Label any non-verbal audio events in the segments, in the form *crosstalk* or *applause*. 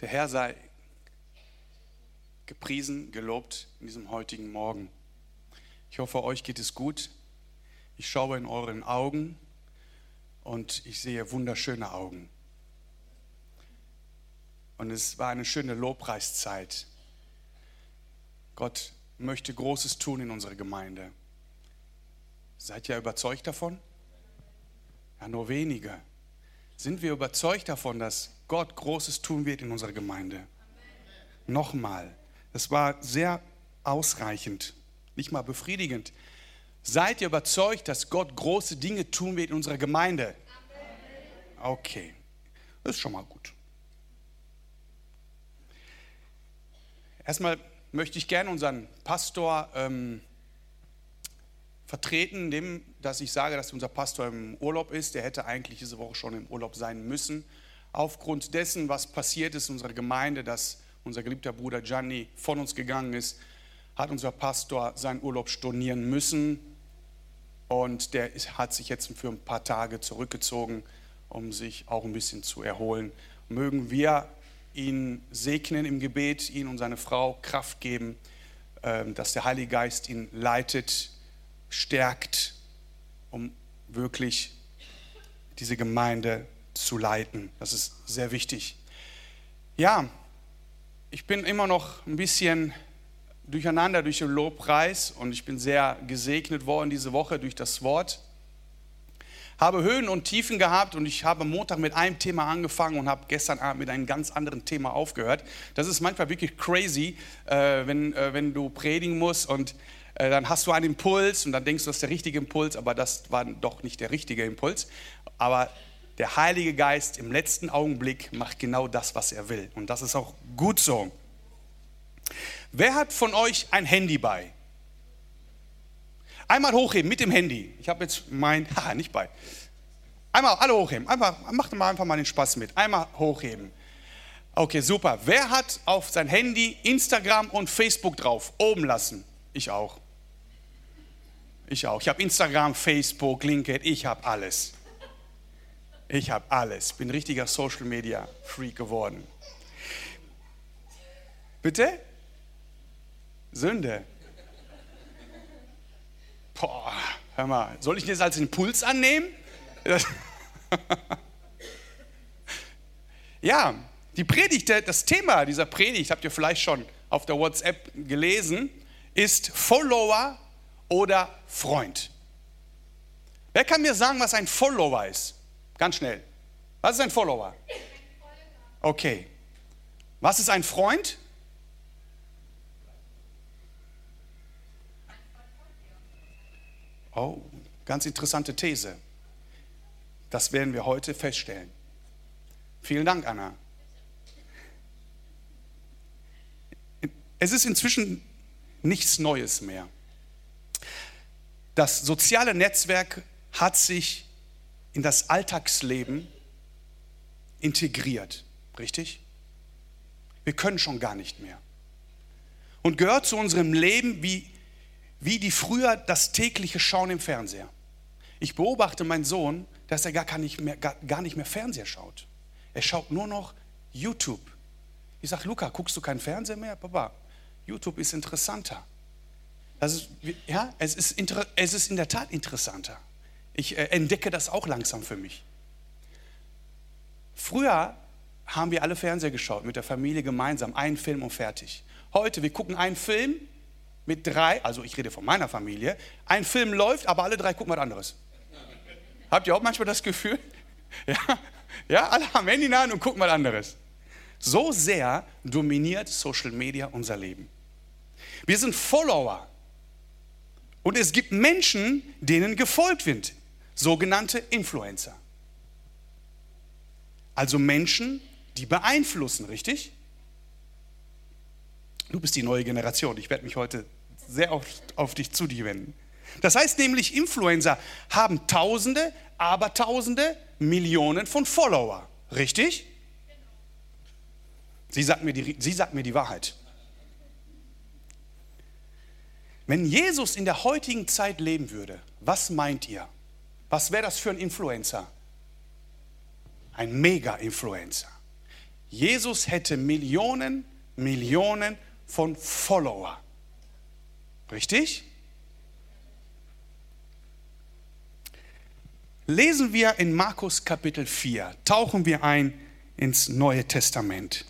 Der Herr sei gepriesen, gelobt in diesem heutigen Morgen. Ich hoffe, euch geht es gut. Ich schaue in euren Augen und ich sehe wunderschöne Augen. Und es war eine schöne Lobpreiszeit. Gott möchte Großes tun in unserer Gemeinde. Seid ihr überzeugt davon? Ja, nur wenige. Sind wir überzeugt davon, dass Gott Großes tun wird in unserer Gemeinde? Nochmal, das war sehr ausreichend, nicht mal befriedigend. Seid ihr überzeugt, dass Gott große Dinge tun wird in unserer Gemeinde? Okay, das ist schon mal gut. Erstmal möchte ich gerne unseren Pastor ähm, vertreten, indem dass ich sage, dass unser Pastor im Urlaub ist. Der hätte eigentlich diese Woche schon im Urlaub sein müssen. Aufgrund dessen, was passiert ist in unserer Gemeinde, dass unser geliebter Bruder Gianni von uns gegangen ist, hat unser Pastor seinen Urlaub stornieren müssen. Und der hat sich jetzt für ein paar Tage zurückgezogen, um sich auch ein bisschen zu erholen. Mögen wir ihn segnen im Gebet, ihn und seine Frau Kraft geben, ähm, dass der Heilige Geist ihn leitet, stärkt, um wirklich diese Gemeinde zu leiten. Das ist sehr wichtig. Ja, ich bin immer noch ein bisschen durcheinander durch den Lobpreis und ich bin sehr gesegnet worden diese Woche durch das Wort. Habe Höhen und Tiefen gehabt und ich habe Montag mit einem Thema angefangen und habe gestern Abend mit einem ganz anderen Thema aufgehört. Das ist manchmal wirklich crazy, äh, wenn, äh, wenn du predigen musst und äh, dann hast du einen Impuls und dann denkst du, das ist der richtige Impuls, aber das war doch nicht der richtige Impuls. Aber der Heilige Geist im letzten Augenblick macht genau das, was er will. Und das ist auch gut so. Wer hat von euch ein Handy bei? Einmal hochheben mit dem Handy. Ich habe jetzt mein, *laughs* haha, nicht bei. Einmal alle hochheben. Einfach, macht mal einfach mal den Spaß mit. Einmal hochheben. Okay, super. Wer hat auf sein Handy Instagram und Facebook drauf? Oben lassen. Ich auch. Ich auch. Ich habe Instagram, Facebook, LinkedIn, ich habe alles. Ich habe alles. Bin richtiger Social Media Freak geworden. Bitte? Sünde. Boah, hör mal, soll ich das als Impuls annehmen? *laughs* ja, die Predigt, das Thema dieser Predigt, habt ihr vielleicht schon auf der WhatsApp gelesen, ist Follower oder Freund. Wer kann mir sagen, was ein Follower ist? Ganz schnell. Was ist ein Follower? Okay. Was ist ein Freund? Oh, ganz interessante These. Das werden wir heute feststellen. Vielen Dank, Anna. Es ist inzwischen nichts Neues mehr. Das soziale Netzwerk hat sich in das Alltagsleben integriert, richtig? Wir können schon gar nicht mehr. Und gehört zu unserem Leben wie, wie die früher das tägliche Schauen im Fernseher. Ich beobachte meinen Sohn, dass er gar nicht mehr, gar, gar nicht mehr Fernseher schaut. Er schaut nur noch YouTube. Ich sage, Luca, guckst du keinen Fernseher mehr? Papa, YouTube ist interessanter. Das ist, ja, es ist, es ist in der Tat interessanter. Ich äh, entdecke das auch langsam für mich. Früher haben wir alle Fernseher geschaut, mit der Familie gemeinsam, einen Film und fertig. Heute, wir gucken einen Film mit drei, also ich rede von meiner Familie, ein Film läuft, aber alle drei gucken was anderes. Habt ihr auch manchmal das Gefühl? *laughs* Ja, ja alle haben Handy nah und gucken was anderes. So sehr dominiert Social Media unser Leben. Wir sind Follower. Und es gibt Menschen, denen gefolgt wird. Sogenannte Influencer. Also Menschen, die beeinflussen, richtig? Du bist die neue Generation. Ich werde mich heute sehr oft auf dich zu dir wenden. Das heißt nämlich, Influencer haben Tausende, aber Tausende, Millionen von Follower. Richtig? Sie sagt mir die, sie sagt mir die Wahrheit. Wenn Jesus in der heutigen Zeit leben würde, was meint ihr? Was wäre das für ein Influencer? Ein Mega-Influencer. Jesus hätte Millionen, Millionen von Follower. Richtig? Lesen wir in Markus Kapitel 4, tauchen wir ein ins Neue Testament.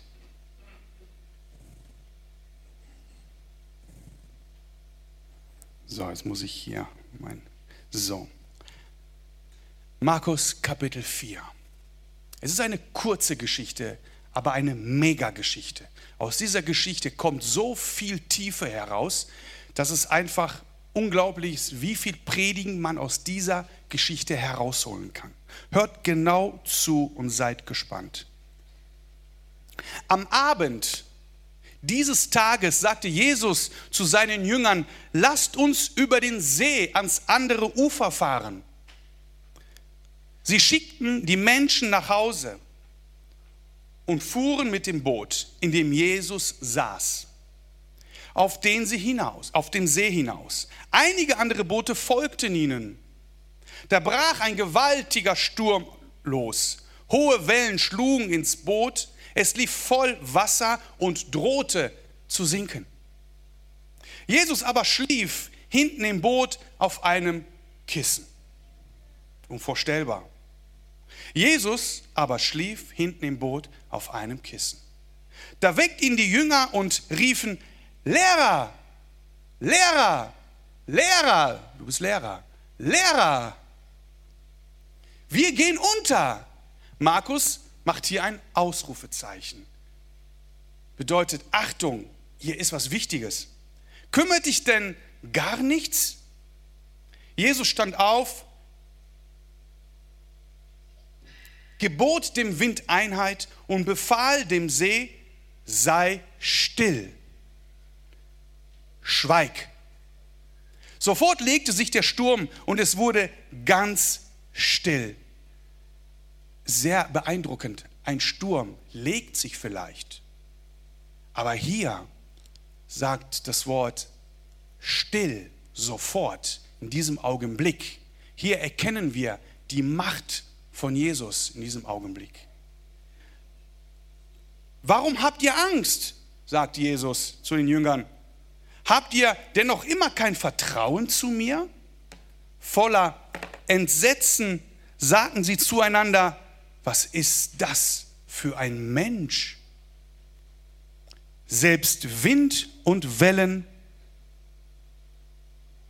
So, jetzt muss ich hier mein. So. Markus Kapitel 4. Es ist eine kurze Geschichte, aber eine Mega-Geschichte. Aus dieser Geschichte kommt so viel Tiefe heraus, dass es einfach unglaublich ist, wie viel Predigen man aus dieser Geschichte herausholen kann. Hört genau zu und seid gespannt. Am Abend dieses Tages sagte Jesus zu seinen Jüngern, lasst uns über den See ans andere Ufer fahren. Sie schickten die Menschen nach Hause und fuhren mit dem Boot, in dem Jesus saß, auf den sie hinaus, auf den See hinaus. Einige andere Boote folgten ihnen. Da brach ein gewaltiger Sturm los. Hohe Wellen schlugen ins Boot, es lief voll Wasser und drohte zu sinken. Jesus aber schlief hinten im Boot auf einem Kissen. Unvorstellbar. Jesus aber schlief hinten im Boot auf einem Kissen. Da weckt ihn die Jünger und riefen, Lehrer, Lehrer, Lehrer, du bist Lehrer, Lehrer, wir gehen unter. Markus macht hier ein Ausrufezeichen. Bedeutet, Achtung, hier ist was Wichtiges. Kümmert dich denn gar nichts? Jesus stand auf, gebot dem Wind Einheit und befahl dem See, sei still. Schweig. Sofort legte sich der Sturm und es wurde ganz still sehr beeindruckend. Ein Sturm legt sich vielleicht, aber hier sagt das Wort still sofort in diesem Augenblick. Hier erkennen wir die Macht von Jesus in diesem Augenblick. Warum habt ihr Angst? sagt Jesus zu den Jüngern. Habt ihr denn noch immer kein Vertrauen zu mir? Voller Entsetzen sagten sie zueinander, was ist das für ein Mensch? Selbst Wind und Wellen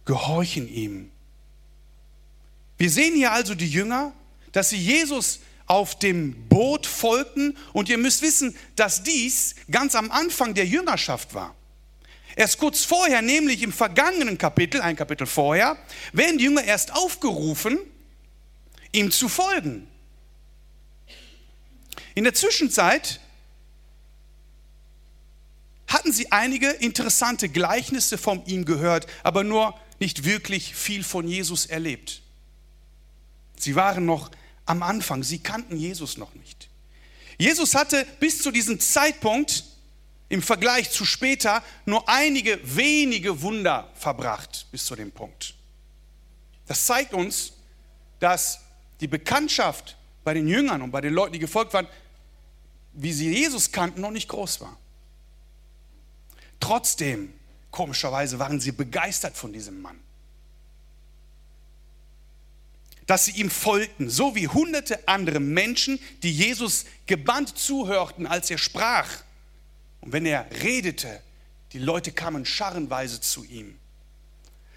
gehorchen ihm. Wir sehen hier also die Jünger, dass sie Jesus auf dem Boot folgten und ihr müsst wissen, dass dies ganz am Anfang der Jüngerschaft war. Erst kurz vorher, nämlich im vergangenen Kapitel, ein Kapitel vorher, werden die Jünger erst aufgerufen, ihm zu folgen. In der Zwischenzeit hatten sie einige interessante Gleichnisse von ihm gehört, aber nur nicht wirklich viel von Jesus erlebt. Sie waren noch am Anfang, sie kannten Jesus noch nicht. Jesus hatte bis zu diesem Zeitpunkt im Vergleich zu später nur einige wenige Wunder verbracht bis zu dem Punkt. Das zeigt uns, dass die Bekanntschaft bei den Jüngern und bei den Leuten, die gefolgt waren, wie sie Jesus kannten, noch nicht groß war. Trotzdem, komischerweise, waren sie begeistert von diesem Mann. Dass sie ihm folgten, so wie hunderte andere Menschen, die Jesus gebannt zuhörten, als er sprach. Und wenn er redete, die Leute kamen scharrenweise zu ihm.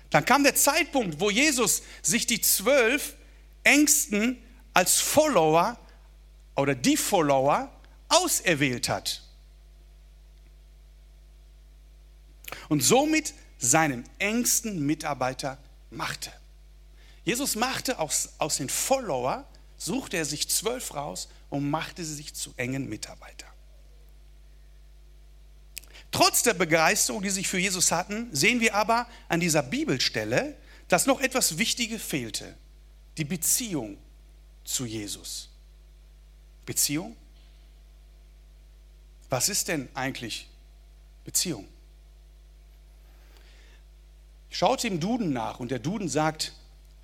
Dann kam der Zeitpunkt, wo Jesus sich die zwölf Ängsten als Follower oder die Follower auserwählt hat. Und somit seinen engsten Mitarbeiter machte. Jesus machte aus, aus den Follower, suchte er sich zwölf raus und machte sie sich zu engen Mitarbeiter. Trotz der Begeisterung, die sie für Jesus hatten, sehen wir aber an dieser Bibelstelle, dass noch etwas Wichtiges fehlte. Die Beziehung zu Jesus. Beziehung? Was ist denn eigentlich Beziehung? Schaut im Duden nach und der Duden sagt,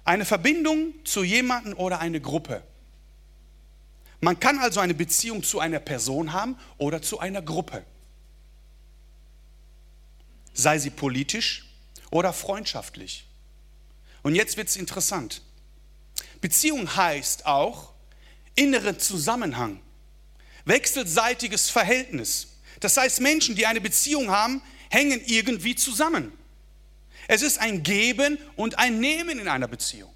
eine Verbindung zu jemandem oder eine Gruppe. Man kann also eine Beziehung zu einer Person haben oder zu einer Gruppe. Sei sie politisch oder freundschaftlich. Und jetzt wird es interessant. Beziehung heißt auch inneren Zusammenhang, wechselseitiges Verhältnis. Das heißt, Menschen, die eine Beziehung haben, hängen irgendwie zusammen. Es ist ein Geben und ein Nehmen in einer Beziehung.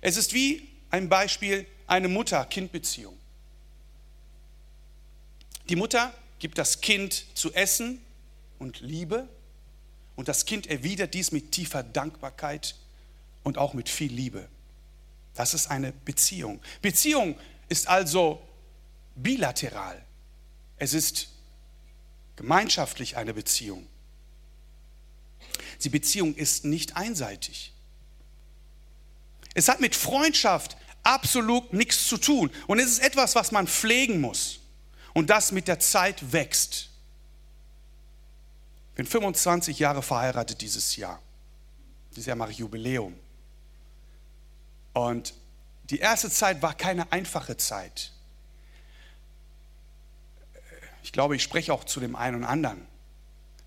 Es ist wie ein Beispiel eine Mutter-Kind-Beziehung. Die Mutter gibt das Kind zu essen und Liebe und das Kind erwidert dies mit tiefer Dankbarkeit und auch mit viel Liebe. Das ist eine Beziehung. Beziehung ist also bilateral. Es ist gemeinschaftlich eine Beziehung. Die Beziehung ist nicht einseitig. Es hat mit Freundschaft absolut nichts zu tun. Und es ist etwas, was man pflegen muss. Und das mit der Zeit wächst. Ich bin 25 Jahre verheiratet dieses Jahr. Dieses Jahr mache ich Jubiläum. Und die erste Zeit war keine einfache Zeit. Ich glaube, ich spreche auch zu dem einen und anderen.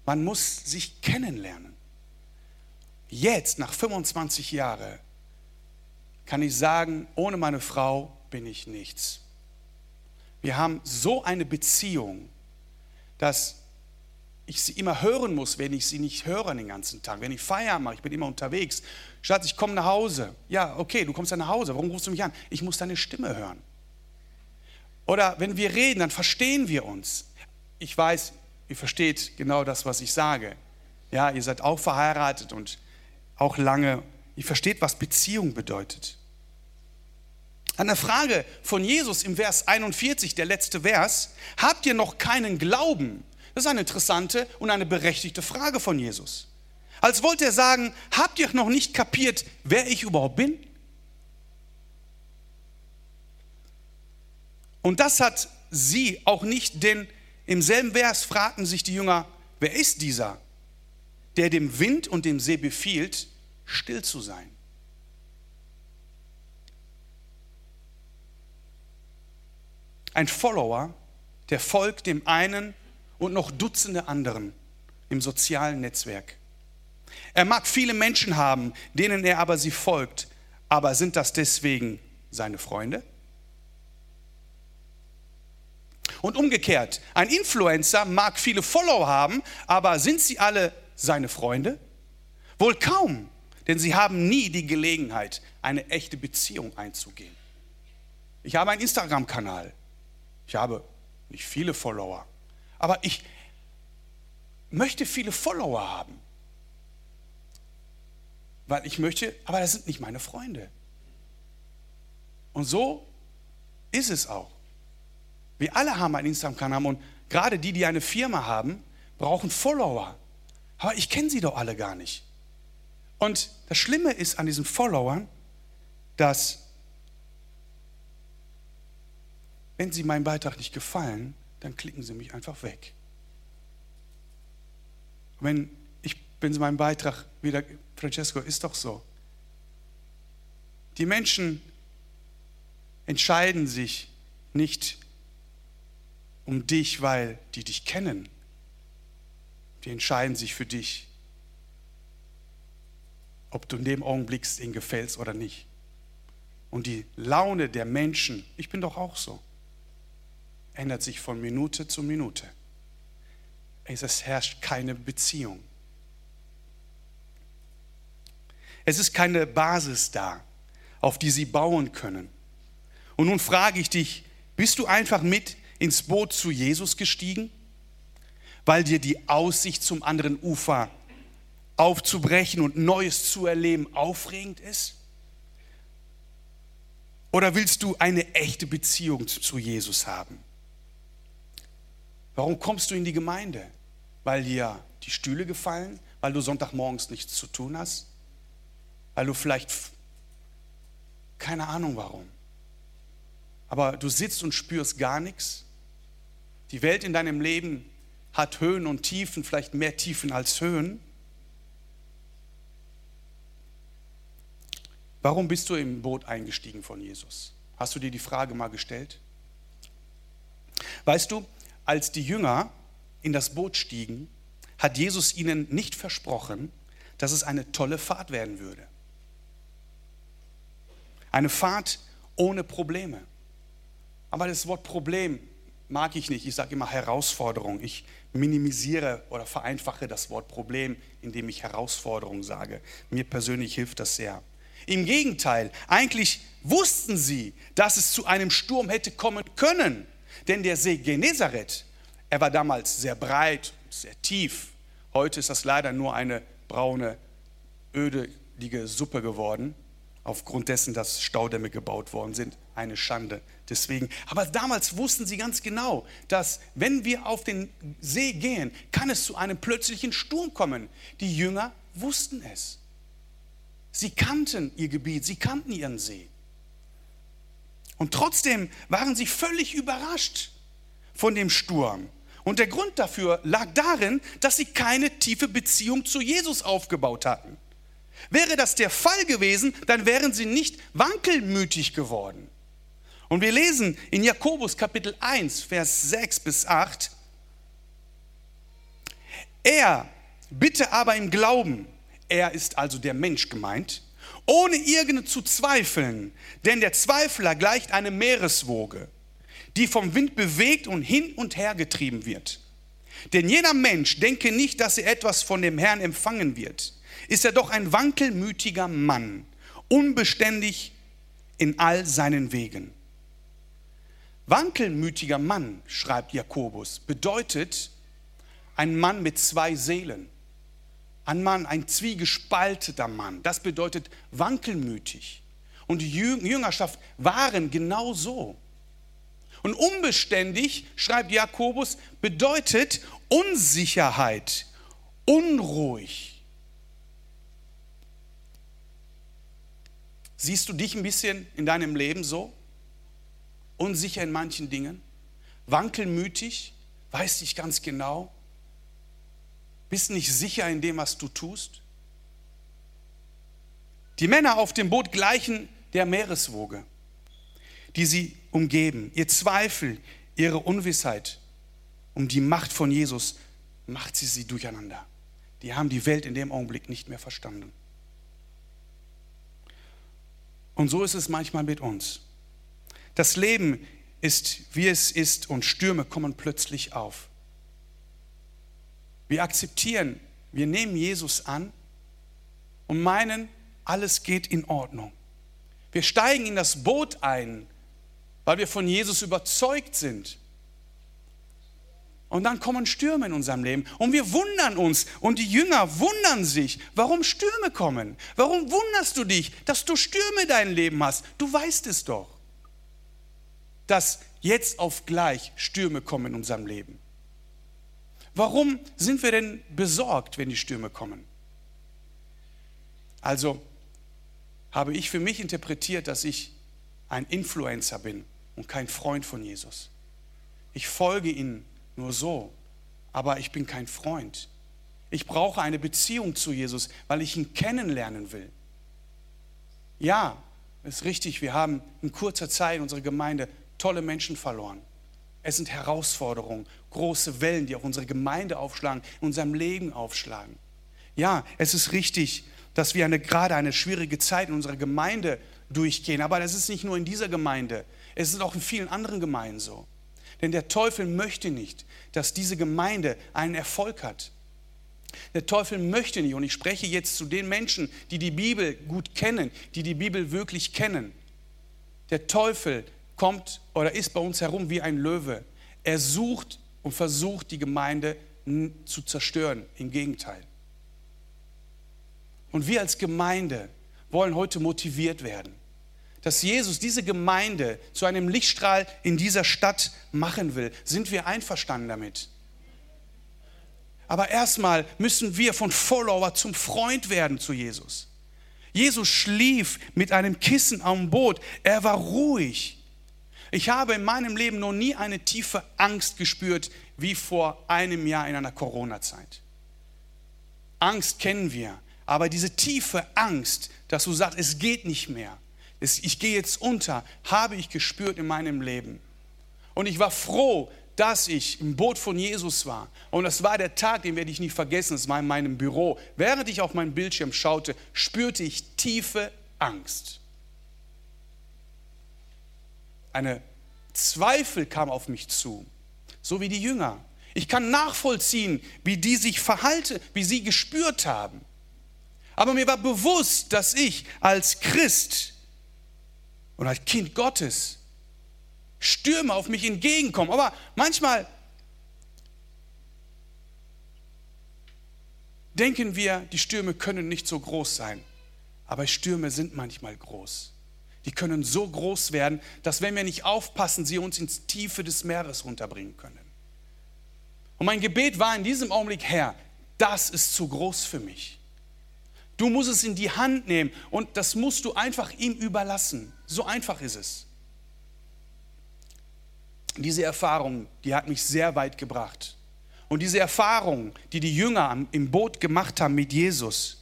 Man muss sich kennenlernen. Jetzt, nach 25 Jahren, kann ich sagen, ohne meine Frau bin ich nichts. Wir haben so eine Beziehung, dass ich sie immer hören muss, wenn ich sie nicht höre den ganzen Tag. Wenn ich Feierabend mache, ich bin immer unterwegs. Schatz, ich komme nach Hause. Ja, okay, du kommst dann nach Hause. Warum rufst du mich an? Ich muss deine Stimme hören. Oder wenn wir reden, dann verstehen wir uns. Ich weiß, ihr versteht genau das, was ich sage. Ja, ihr seid auch verheiratet und auch lange Ihr versteht, was Beziehung bedeutet. An der Frage von Jesus im Vers 41, der letzte Vers, habt ihr noch keinen Glauben? Das ist eine interessante und eine berechtigte Frage von Jesus. Als wollte er sagen, habt ihr noch nicht kapiert, wer ich überhaupt bin? Und das hat sie auch nicht, denn im selben Vers fragten sich die Jünger, wer ist dieser, der dem Wind und dem See befiehlt still zu sein. Ein Follower, der folgt dem einen und noch Dutzende anderen im sozialen Netzwerk. Er mag viele Menschen haben, denen er aber sie folgt, aber sind das deswegen seine Freunde? Und umgekehrt, ein Influencer mag viele Follower haben, aber sind sie alle seine Freunde? Wohl kaum. Denn sie haben nie die Gelegenheit, eine echte Beziehung einzugehen. Ich habe einen Instagram-Kanal. Ich habe nicht viele Follower. Aber ich möchte viele Follower haben. Weil ich möchte, aber das sind nicht meine Freunde. Und so ist es auch. Wir alle haben einen Instagram-Kanal und gerade die, die eine Firma haben, brauchen Follower. Aber ich kenne sie doch alle gar nicht. Und das Schlimme ist an diesen Followern, dass wenn sie meinem Beitrag nicht gefallen, dann klicken sie mich einfach weg. Wenn, ich, sie meinen Beitrag wieder, Francesco, ist doch so. Die Menschen entscheiden sich nicht um dich, weil die dich kennen. Die entscheiden sich für dich, ob du in dem Augenblick ihnen gefällst oder nicht. Und die Laune der Menschen, ich bin doch auch so, ändert sich von Minute zu Minute. Es herrscht keine Beziehung. Es ist keine Basis da, auf die sie bauen können. Und nun frage ich dich, bist du einfach mit ins Boot zu Jesus gestiegen, weil dir die Aussicht zum anderen Ufer aufzubrechen und Neues zu erleben aufregend ist? Oder willst du eine echte Beziehung zu Jesus haben? Warum kommst du in die Gemeinde? Weil dir die Stühle gefallen? Weil du Sonntagmorgens nichts zu tun hast? Weil du vielleicht, keine Ahnung warum, aber du sitzt und spürst gar nichts? Die Welt in deinem Leben hat Höhen und Tiefen, vielleicht mehr Tiefen als Höhen. Warum bist du im Boot eingestiegen von Jesus? Hast du dir die Frage mal gestellt? Weißt du, als die Jünger in das Boot stiegen, hat Jesus ihnen nicht versprochen, dass es eine tolle Fahrt werden würde. Eine Fahrt ohne Probleme. Aber das Wort Problem mag ich nicht. Ich sage immer Herausforderung. Ich minimisiere oder vereinfache das Wort Problem, indem ich Herausforderung sage. Mir persönlich hilft das sehr. Im Gegenteil, eigentlich wussten sie, dass es zu einem Sturm hätte kommen können. Denn der See Genezareth, er war damals sehr breit, sehr tief. Heute ist das leider nur eine braune, ödelige Suppe geworden, aufgrund dessen, dass Staudämme gebaut worden sind. Eine Schande. Deswegen, aber damals wussten sie ganz genau, dass wenn wir auf den See gehen, kann es zu einem plötzlichen Sturm kommen. Die Jünger wussten es. Sie kannten ihr Gebiet, sie kannten ihren See. Und trotzdem waren sie völlig überrascht von dem Sturm. Und der Grund dafür lag darin, dass sie keine tiefe Beziehung zu Jesus aufgebaut hatten. Wäre das der Fall gewesen, dann wären sie nicht wankelmütig geworden. Und wir lesen in Jakobus Kapitel 1, Vers 6 bis 8, er bitte aber im Glauben, er ist also der Mensch gemeint, ohne irgende zu zweifeln, denn der Zweifler gleicht eine Meereswoge, die vom Wind bewegt und hin und her getrieben wird. Denn jeder Mensch denke nicht, dass er etwas von dem Herrn empfangen wird. Ist er doch ein wankelmütiger Mann, unbeständig in all seinen Wegen. Wankelmütiger Mann, schreibt Jakobus, bedeutet ein Mann mit zwei Seelen. Ein Mann, ein zwiegespalteter Mann. Das bedeutet wankelmütig. Und die Jüngerschaft waren genau so. Und unbeständig, schreibt Jakobus, bedeutet Unsicherheit, unruhig. Siehst du dich ein bisschen in deinem Leben so? Unsicher in manchen Dingen? Wankelmütig? Weißt dich ganz genau? Bist nicht sicher in dem, was du tust? Die Männer auf dem Boot gleichen der Meereswoge, die sie umgeben. Ihr Zweifel, ihre Unwissheit um die Macht von Jesus macht sie sie durcheinander. Die haben die Welt in dem Augenblick nicht mehr verstanden. Und so ist es manchmal mit uns. Das Leben ist, wie es ist, und Stürme kommen plötzlich auf. Wir akzeptieren, wir nehmen Jesus an und meinen, alles geht in Ordnung. Wir steigen in das Boot ein, weil wir von Jesus überzeugt sind. Und dann kommen Stürme in unserem Leben und wir wundern uns und die Jünger wundern sich, warum Stürme kommen. Warum wunderst du dich, dass du Stürme in deinem Leben hast? Du weißt es doch, dass jetzt auf gleich Stürme kommen in unserem Leben. Warum sind wir denn besorgt, wenn die Stürme kommen? Also habe ich für mich interpretiert, dass ich ein Influencer bin und kein Freund von Jesus. Ich folge ihm nur so, aber ich bin kein Freund. Ich brauche eine Beziehung zu Jesus, weil ich ihn kennenlernen will. Ja, ist richtig, wir haben in kurzer Zeit unsere Gemeinde tolle Menschen verloren. Es sind Herausforderungen, große Wellen, die auf unsere Gemeinde aufschlagen, in unserem Leben aufschlagen. Ja, es ist richtig, dass wir eine, gerade eine schwierige Zeit in unserer Gemeinde durchgehen. Aber das ist nicht nur in dieser Gemeinde, es ist auch in vielen anderen Gemeinden so. Denn der Teufel möchte nicht, dass diese Gemeinde einen Erfolg hat. Der Teufel möchte nicht, und ich spreche jetzt zu den Menschen, die die Bibel gut kennen, die die Bibel wirklich kennen. Der Teufel kommt oder ist bei uns herum wie ein Löwe. Er sucht und versucht, die Gemeinde zu zerstören. Im Gegenteil. Und wir als Gemeinde wollen heute motiviert werden, dass Jesus diese Gemeinde zu einem Lichtstrahl in dieser Stadt machen will. Sind wir einverstanden damit? Aber erstmal müssen wir von Follower zum Freund werden zu Jesus. Jesus schlief mit einem Kissen am Boot. Er war ruhig. Ich habe in meinem Leben noch nie eine tiefe Angst gespürt wie vor einem Jahr in einer Corona-Zeit. Angst kennen wir, Aber diese tiefe Angst, dass du sagst, es geht nicht mehr, ich gehe jetzt unter, habe ich gespürt in meinem Leben. Und ich war froh, dass ich im Boot von Jesus war. Und das war der Tag, den werde ich nie vergessen. Es war in meinem Büro. Während ich auf meinen Bildschirm schaute, spürte ich tiefe Angst. Eine Zweifel kam auf mich zu, so wie die Jünger. Ich kann nachvollziehen, wie die sich verhalten, wie sie gespürt haben. Aber mir war bewusst, dass ich als Christ und als Kind Gottes Stürme auf mich entgegenkommen. Aber manchmal denken wir, die Stürme können nicht so groß sein. Aber Stürme sind manchmal groß. Die können so groß werden, dass wenn wir nicht aufpassen, sie uns ins Tiefe des Meeres runterbringen können. Und mein Gebet war in diesem Augenblick, Herr, das ist zu groß für mich. Du musst es in die Hand nehmen und das musst du einfach ihm überlassen. So einfach ist es. Diese Erfahrung, die hat mich sehr weit gebracht. Und diese Erfahrung, die die Jünger im Boot gemacht haben mit Jesus,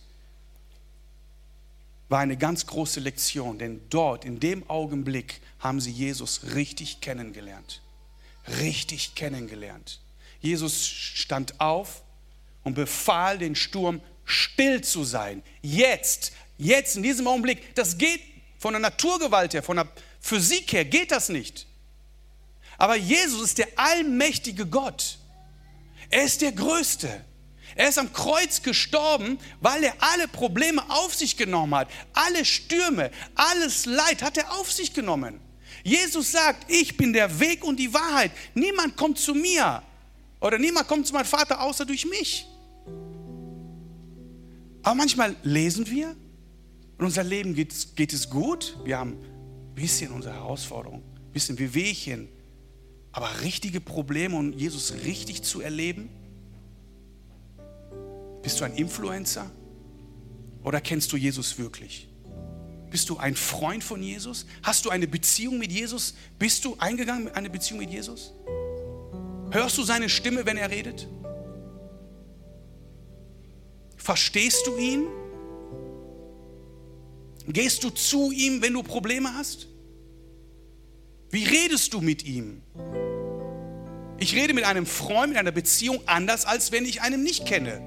war eine ganz große Lektion, denn dort, in dem Augenblick, haben sie Jesus richtig kennengelernt. Richtig kennengelernt. Jesus stand auf und befahl den Sturm still zu sein. Jetzt, jetzt in diesem Augenblick, das geht von der Naturgewalt her, von der Physik her, geht das nicht. Aber Jesus ist der allmächtige Gott. Er ist der Größte. Er ist am Kreuz gestorben, weil er alle Probleme auf sich genommen hat. Alle Stürme, alles Leid hat er auf sich genommen. Jesus sagt, ich bin der Weg und die Wahrheit. Niemand kommt zu mir oder niemand kommt zu meinem Vater außer durch mich. Aber manchmal lesen wir, in unser Leben geht, geht es gut. Wir haben ein bisschen unsere Herausforderungen, ein bisschen Wehwehchen. Aber richtige Probleme und Jesus richtig zu erleben? Bist du ein Influencer? Oder kennst du Jesus wirklich? Bist du ein Freund von Jesus? Hast du eine Beziehung mit Jesus? Bist du eingegangen in eine Beziehung mit Jesus? Hörst du seine Stimme, wenn er redet? Verstehst du ihn? Gehst du zu ihm, wenn du Probleme hast? Wie redest du mit ihm? Ich rede mit einem Freund, mit einer Beziehung anders, als wenn ich einen nicht kenne.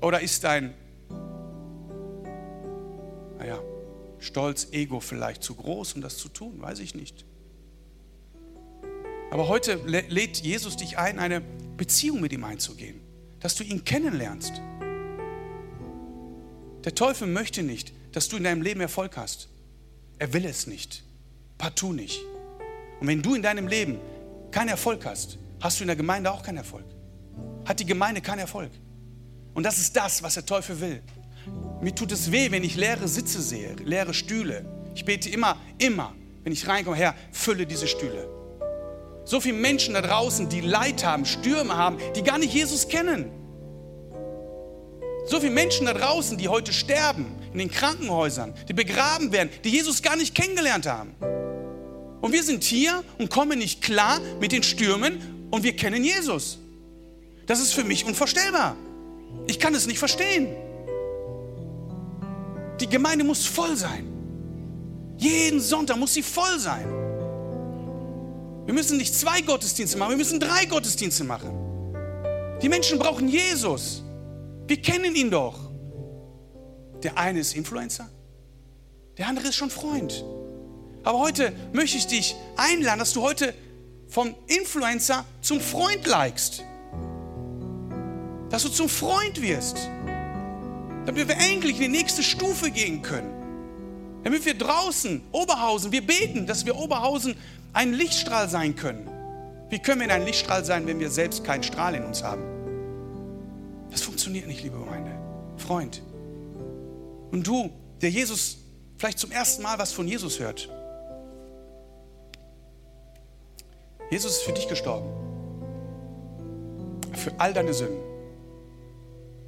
Oder ist dein, naja, Stolz, Ego vielleicht zu groß, um das zu tun? Weiß ich nicht. Aber heute lädt Jesus dich ein, eine Beziehung mit ihm einzugehen, dass du ihn kennenlernst. Der Teufel möchte nicht, dass du in deinem Leben Erfolg hast. Er will es nicht. Partout nicht. Und wenn du in deinem Leben keinen Erfolg hast, hast du in der Gemeinde auch keinen Erfolg. Hat die Gemeinde keinen Erfolg. Und das ist das, was der Teufel will. Mir tut es weh, wenn ich leere Sitze sehe, leere Stühle. Ich bete immer, immer, wenn ich reinkomme, Herr, fülle diese Stühle. So viele Menschen da draußen, die Leid haben, Stürme haben, die gar nicht Jesus kennen. So viele Menschen da draußen, die heute sterben, in den Krankenhäusern, die begraben werden, die Jesus gar nicht kennengelernt haben. Und wir sind hier und kommen nicht klar mit den Stürmen und wir kennen Jesus. Das ist für mich unvorstellbar. Ich kann es nicht verstehen. Die Gemeinde muss voll sein. Jeden Sonntag muss sie voll sein. Wir müssen nicht zwei Gottesdienste machen, wir müssen drei Gottesdienste machen. Die Menschen brauchen Jesus. Wir kennen ihn doch. Der eine ist Influencer, der andere ist schon Freund. Aber heute möchte ich dich einladen, dass du heute vom Influencer zum Freund likest dass du zum Freund wirst, damit wir endlich in die nächste Stufe gehen können. Damit wir draußen, Oberhausen, wir beten, dass wir Oberhausen ein Lichtstrahl sein können. Wie können wir ein Lichtstrahl sein, wenn wir selbst keinen Strahl in uns haben? Das funktioniert nicht, liebe Gemeinde. Freund. Und du, der Jesus vielleicht zum ersten Mal was von Jesus hört. Jesus ist für dich gestorben. Für all deine Sünden.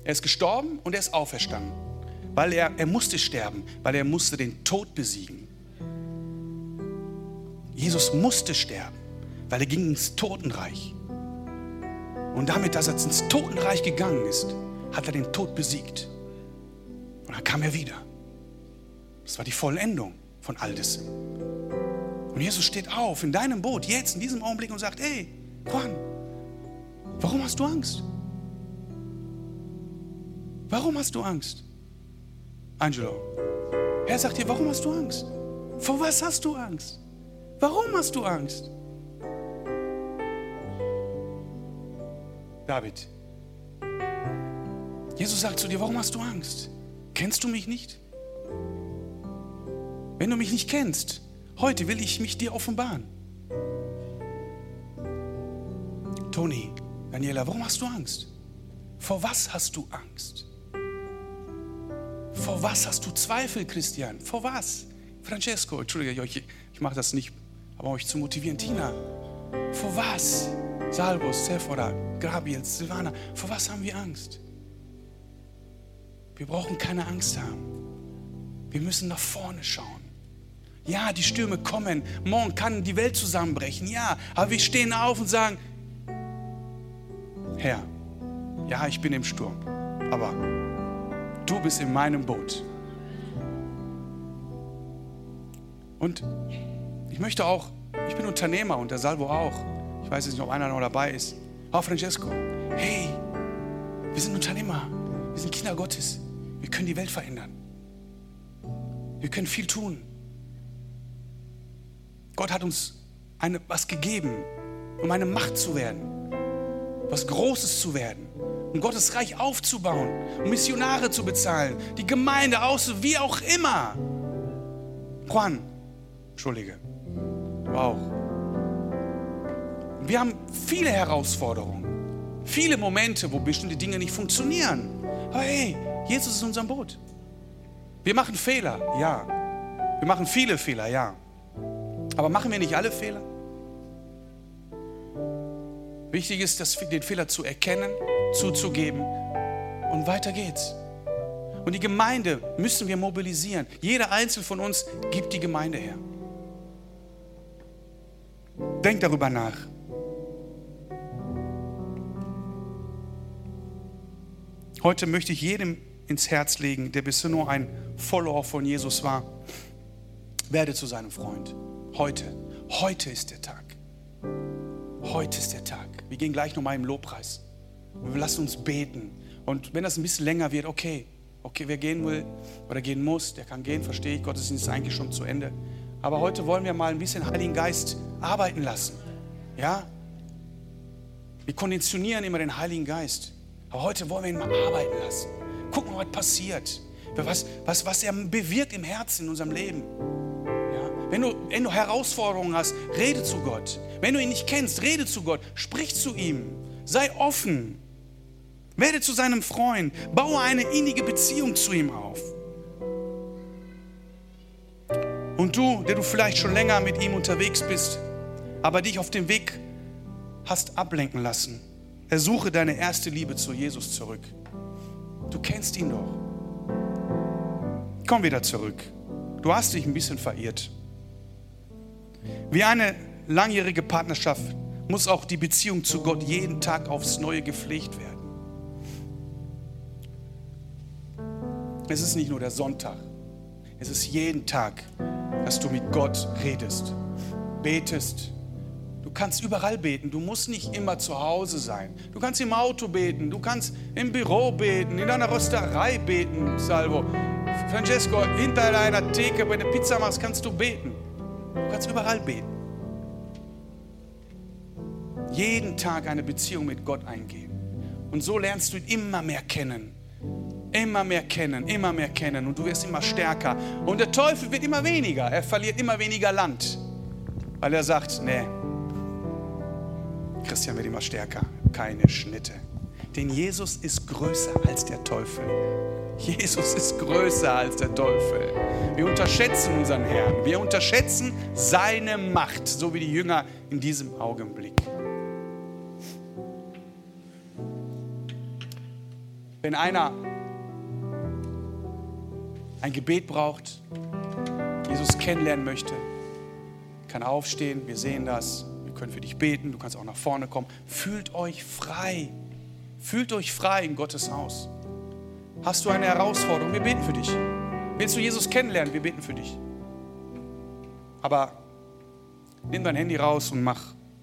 Er ist gestorben und er ist auferstanden. Weil er, er musste sterben, weil er musste den Tod besiegen. Jesus musste sterben, weil er ging ins Totenreich. Und damit, dass er ins Totenreich gegangen ist, hat er den Tod besiegt. Und dann kam er wieder. Das war die Vollendung von all dessen. Und Jesus steht auf in deinem Boot, jetzt in diesem Augenblick und sagt, hey, Juan, warum hast du Angst? Warum hast du Angst? Angelo, er sagt dir, warum hast du Angst? Vor was hast du Angst? Warum hast du Angst? David, Jesus sagt zu dir, warum hast du Angst? Kennst du mich nicht? Wenn du mich nicht kennst, heute will ich mich dir offenbaren. Toni, Daniela, warum hast du Angst? Vor was hast du Angst? Vor was hast du Zweifel, Christian? Vor was? Francesco, entschuldige, ich, ich mache das nicht, aber euch zu motivieren. Tina, vor was? Salvus, Sephora, Gabriel, Silvana, vor was haben wir Angst? Wir brauchen keine Angst haben. Wir müssen nach vorne schauen. Ja, die Stürme kommen. Morgen kann die Welt zusammenbrechen. Ja, aber wir stehen auf und sagen, Herr, ja, ich bin im Sturm, aber du bist in meinem Boot. Und ich möchte auch, ich bin Unternehmer und der Salvo auch. Ich weiß jetzt nicht, ob einer noch dabei ist. Auch Francesco, hey, wir sind Unternehmer, wir sind Kinder Gottes. Wir können die Welt verändern. Wir können viel tun. Gott hat uns eine, was gegeben, um eine Macht zu werden, was Großes zu werden, um Gottes Reich aufzubauen, um Missionare zu bezahlen, die Gemeinde aus, wie auch immer. Juan, entschuldige, auch. Wir haben viele Herausforderungen, viele Momente, wo bestimmte Dinge nicht funktionieren. Aber hey, Jesus ist in unserem Boot. Wir machen Fehler, ja. Wir machen viele Fehler, ja. Aber machen wir nicht alle Fehler? Wichtig ist, dass den Fehler zu erkennen, zuzugeben und weiter geht's. Und die Gemeinde müssen wir mobilisieren. Jeder Einzelne von uns gibt die Gemeinde her. Denk darüber nach. Heute möchte ich jedem ins Herz legen, der bisher nur ein Follower von Jesus war. Werde zu seinem Freund. Heute. Heute ist der Tag. Heute ist der Tag. Wir gehen gleich nochmal im Lobpreis. Wir lassen uns beten. Und wenn das ein bisschen länger wird, okay. Okay, wer gehen will oder gehen muss, der kann gehen, verstehe ich. Gottesdienst ist eigentlich schon zu Ende. Aber heute wollen wir mal ein bisschen Heiligen Geist arbeiten lassen. Ja? Wir konditionieren immer den Heiligen Geist. Aber heute wollen wir ihn mal arbeiten lassen. Gucken, was passiert. Was, was, was er bewirkt im Herzen, in unserem Leben. Ja? Wenn, du, wenn du Herausforderungen hast, rede zu Gott. Wenn du ihn nicht kennst, rede zu Gott. Sprich zu ihm. Sei offen. Werde zu seinem Freund. Baue eine innige Beziehung zu ihm auf. Und du, der du vielleicht schon länger mit ihm unterwegs bist, aber dich auf dem Weg hast ablenken lassen, ersuche deine erste Liebe zu Jesus zurück. Du kennst ihn doch. Komm wieder zurück. Du hast dich ein bisschen verirrt. Wie eine langjährige Partnerschaft muss auch die Beziehung zu Gott jeden Tag aufs Neue gepflegt werden. Es ist nicht nur der Sonntag, es ist jeden Tag, dass du mit Gott redest, betest, kannst überall beten. Du musst nicht immer zu Hause sein. Du kannst im Auto beten. Du kannst im Büro beten. In deiner Rösterei beten, Salvo. Francesco, hinter deiner Theke, wenn du Pizza machst, kannst du beten. Du kannst überall beten. Jeden Tag eine Beziehung mit Gott eingehen. Und so lernst du ihn immer mehr kennen. Immer mehr kennen, immer mehr kennen. Und du wirst immer stärker. Und der Teufel wird immer weniger. Er verliert immer weniger Land. Weil er sagt, nee, Christian wird immer stärker. Keine Schnitte. Denn Jesus ist größer als der Teufel. Jesus ist größer als der Teufel. Wir unterschätzen unseren Herrn. Wir unterschätzen seine Macht, so wie die Jünger in diesem Augenblick. Wenn einer ein Gebet braucht, Jesus kennenlernen möchte, kann aufstehen. Wir sehen das können für dich beten, du kannst auch nach vorne kommen. Fühlt euch frei. Fühlt euch frei in Gottes Haus. Hast du eine Herausforderung? Wir beten für dich. Willst du Jesus kennenlernen? Wir beten für dich. Aber nimm dein Handy raus und mach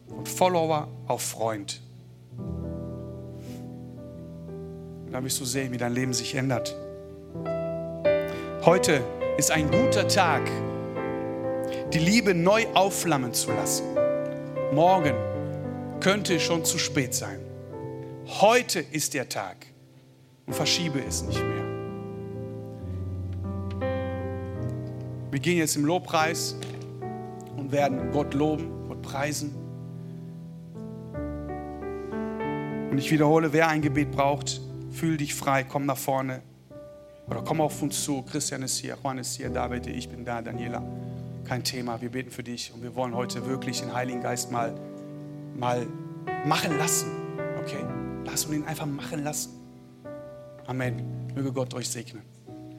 von Follower auf Freund. Und dann wirst du sehen, wie dein Leben sich ändert. Heute ist ein guter Tag, die Liebe neu aufflammen zu lassen. Morgen könnte schon zu spät sein. Heute ist der Tag und verschiebe es nicht mehr. Wir gehen jetzt im Lobpreis und werden Gott loben, Gott preisen. Und ich wiederhole, wer ein Gebet braucht, fühl dich frei, komm nach vorne. Oder komm auf uns zu. Christian ist hier, Juan ist hier, David, ich bin da, Daniela. Kein Thema, wir beten für dich und wir wollen heute wirklich den Heiligen Geist mal, mal machen lassen. Okay? Lass uns ihn einfach machen lassen. Amen. Möge Gott euch segnen.